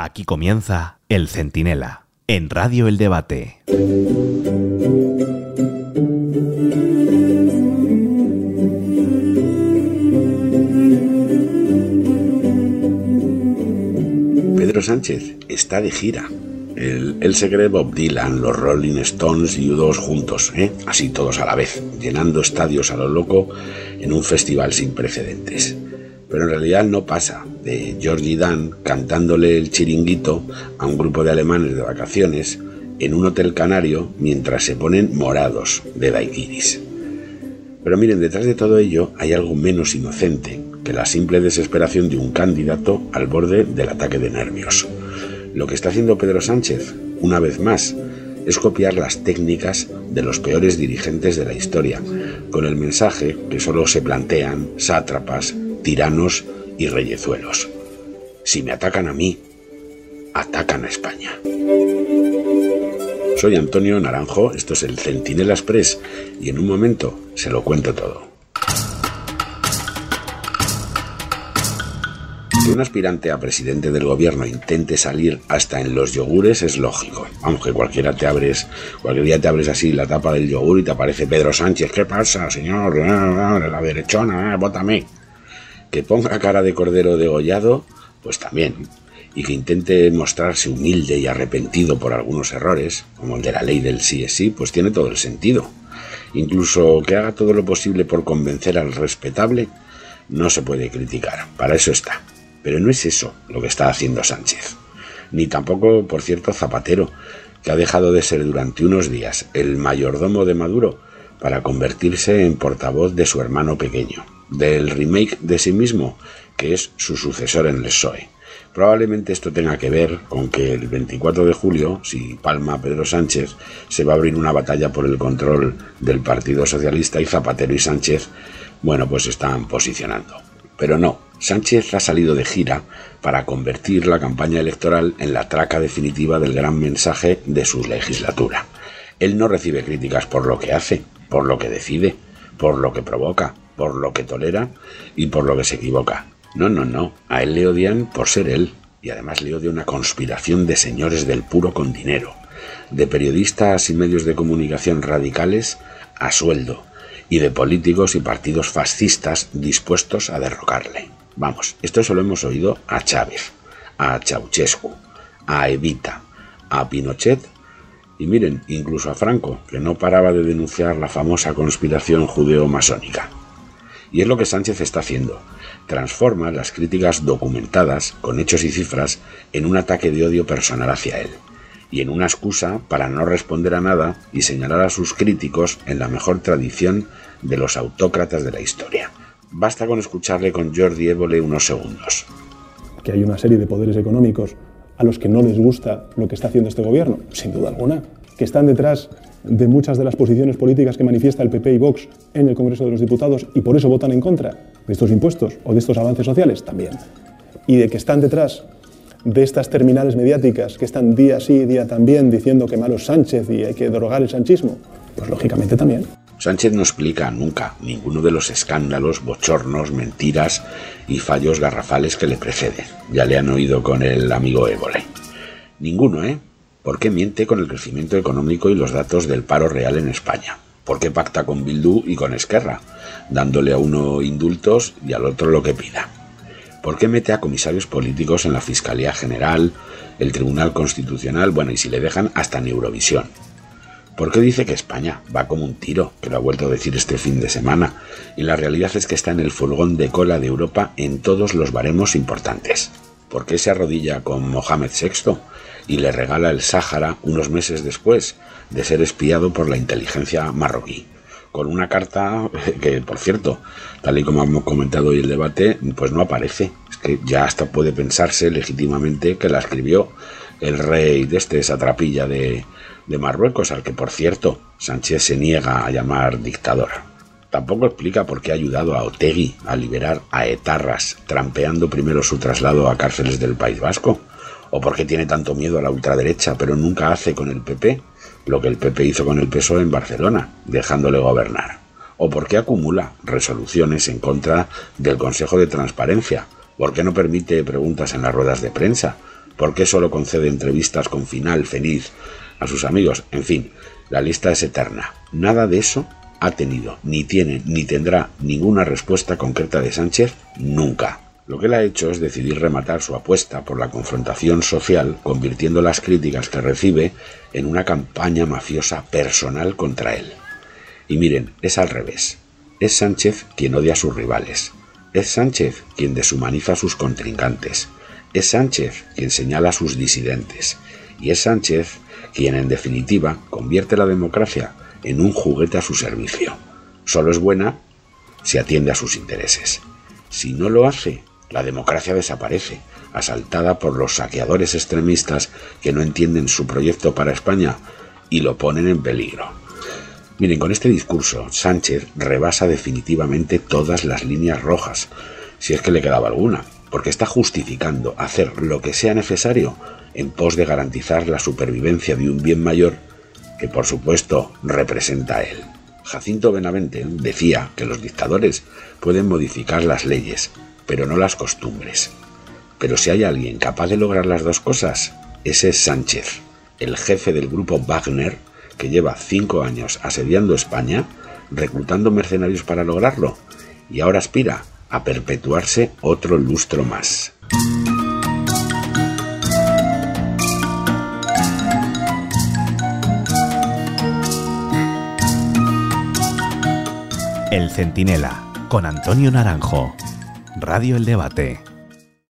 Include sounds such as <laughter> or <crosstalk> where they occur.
Aquí comienza El Centinela, en Radio El Debate. Pedro Sánchez está de gira. Él, se cree Bob Dylan, los Rolling Stones y U2 juntos, ¿eh? así todos a la vez, llenando estadios a lo loco en un festival sin precedentes. Pero en realidad no pasa de Georgie Dan cantándole el chiringuito a un grupo de alemanes de vacaciones en un hotel canario mientras se ponen morados de daiquiris. Pero miren, detrás de todo ello hay algo menos inocente que la simple desesperación de un candidato al borde del ataque de nervios. Lo que está haciendo Pedro Sánchez, una vez más, es copiar las técnicas de los peores dirigentes de la historia, con el mensaje que solo se plantean sátrapas, tiranos y reyezuelos. Si me atacan a mí, atacan a España. Soy Antonio Naranjo, esto es el Centinela Express y en un momento se lo cuento todo. Que un aspirante a presidente del gobierno intente salir hasta en los yogures es lógico. Aunque cualquiera te abres, cualquier día te abres así la tapa del yogur y te aparece Pedro Sánchez. ¿Qué pasa, señor? La derechona, bótame que ponga cara de cordero degollado, pues también, y que intente mostrarse humilde y arrepentido por algunos errores, como el de la ley del sí es sí, pues tiene todo el sentido. Incluso que haga todo lo posible por convencer al respetable, no se puede criticar, para eso está. Pero no es eso lo que está haciendo Sánchez. Ni tampoco, por cierto, Zapatero, que ha dejado de ser durante unos días el mayordomo de Maduro para convertirse en portavoz de su hermano pequeño, del remake de sí mismo, que es su sucesor en el PSOE. Probablemente esto tenga que ver con que el 24 de julio, si palma Pedro Sánchez, se va a abrir una batalla por el control del Partido Socialista y Zapatero y Sánchez, bueno, pues están posicionando. Pero no, Sánchez ha salido de gira para convertir la campaña electoral en la traca definitiva del gran mensaje de su legislatura. Él no recibe críticas por lo que hace, por lo que decide, por lo que provoca, por lo que tolera y por lo que se equivoca. No, no, no. A él le odian por ser él. Y además le odia una conspiración de señores del puro con dinero, de periodistas y medios de comunicación radicales a sueldo, y de políticos y partidos fascistas dispuestos a derrocarle. Vamos, esto se lo hemos oído a Chávez, a Ceausescu, a Evita, a Pinochet y miren, incluso a Franco, que no paraba de denunciar la famosa conspiración judeo-masónica. Y es lo que Sánchez está haciendo. Transforma las críticas documentadas, con hechos y cifras, en un ataque de odio personal hacia él, y en una excusa para no responder a nada y señalar a sus críticos en la mejor tradición de los autócratas de la historia. Basta con escucharle con Jordi Évole unos segundos. Que hay una serie de poderes económicos a los que no les gusta lo que está haciendo este gobierno, sin duda alguna, que están detrás de muchas de las posiciones políticas que manifiesta el PP y Vox en el Congreso de los Diputados y por eso votan en contra de estos impuestos o de estos avances sociales también. Y de que están detrás de estas terminales mediáticas que están día sí, día también diciendo que malo es Sánchez y hay que derogar el sanchismo, pues lógicamente también. Sánchez no explica nunca ninguno de los escándalos, bochornos, mentiras y fallos garrafales que le preceden. Ya le han oído con el amigo Évole. Ninguno, ¿eh? ¿Por qué miente con el crecimiento económico y los datos del paro real en España? ¿Por qué pacta con Bildu y con Esquerra, dándole a uno indultos y al otro lo que pida? ¿Por qué mete a comisarios políticos en la Fiscalía General, el Tribunal Constitucional, bueno, y si le dejan hasta en Eurovisión? ¿Por qué dice que España va como un tiro, que lo ha vuelto a decir este fin de semana? Y la realidad es que está en el furgón de cola de Europa en todos los baremos importantes. ¿Por qué se arrodilla con Mohamed VI? y le regala el Sáhara unos meses después de ser espiado por la inteligencia marroquí. Con una carta <laughs> que, por cierto, tal y como hemos comentado hoy el debate, pues no aparece. Es que ya hasta puede pensarse legítimamente que la escribió el rey de este, esa trapilla de, de Marruecos, al que, por cierto, Sánchez se niega a llamar dictador. Tampoco explica por qué ha ayudado a Otegui a liberar a etarras, trampeando primero su traslado a cárceles del País Vasco o por qué tiene tanto miedo a la ultraderecha, pero nunca hace con el PP lo que el PP hizo con el PSOE en Barcelona, dejándole gobernar, o por qué acumula resoluciones en contra del Consejo de Transparencia, por qué no permite preguntas en las ruedas de prensa, ¿Por qué solo concede entrevistas con final feliz a sus amigos? En fin, la lista es eterna. Nada de eso ha tenido, ni tiene, ni tendrá ninguna respuesta concreta de Sánchez nunca. Lo que él ha hecho es decidir rematar su apuesta por la confrontación social, convirtiendo las críticas que recibe en una campaña mafiosa personal contra él. Y miren, es al revés. Es Sánchez quien odia a sus rivales. Es Sánchez quien deshumaniza a sus contrincantes. Es Sánchez quien señala a sus disidentes. Y es Sánchez quien, en definitiva, convierte la democracia en un juguete a su servicio. Solo es buena si atiende a sus intereses. Si no lo hace, la democracia desaparece, asaltada por los saqueadores extremistas que no entienden su proyecto para España y lo ponen en peligro. Miren, con este discurso, Sánchez rebasa definitivamente todas las líneas rojas, si es que le quedaba alguna, porque está justificando hacer lo que sea necesario en pos de garantizar la supervivencia de un bien mayor que por supuesto representa a él. Jacinto Benavente decía que los dictadores pueden modificar las leyes, pero no las costumbres. Pero si hay alguien capaz de lograr las dos cosas, ese es Sánchez, el jefe del grupo Wagner, que lleva cinco años asediando España, reclutando mercenarios para lograrlo, y ahora aspira a perpetuarse otro lustro más. El Centinela, con Antonio Naranjo. Radio El Debate.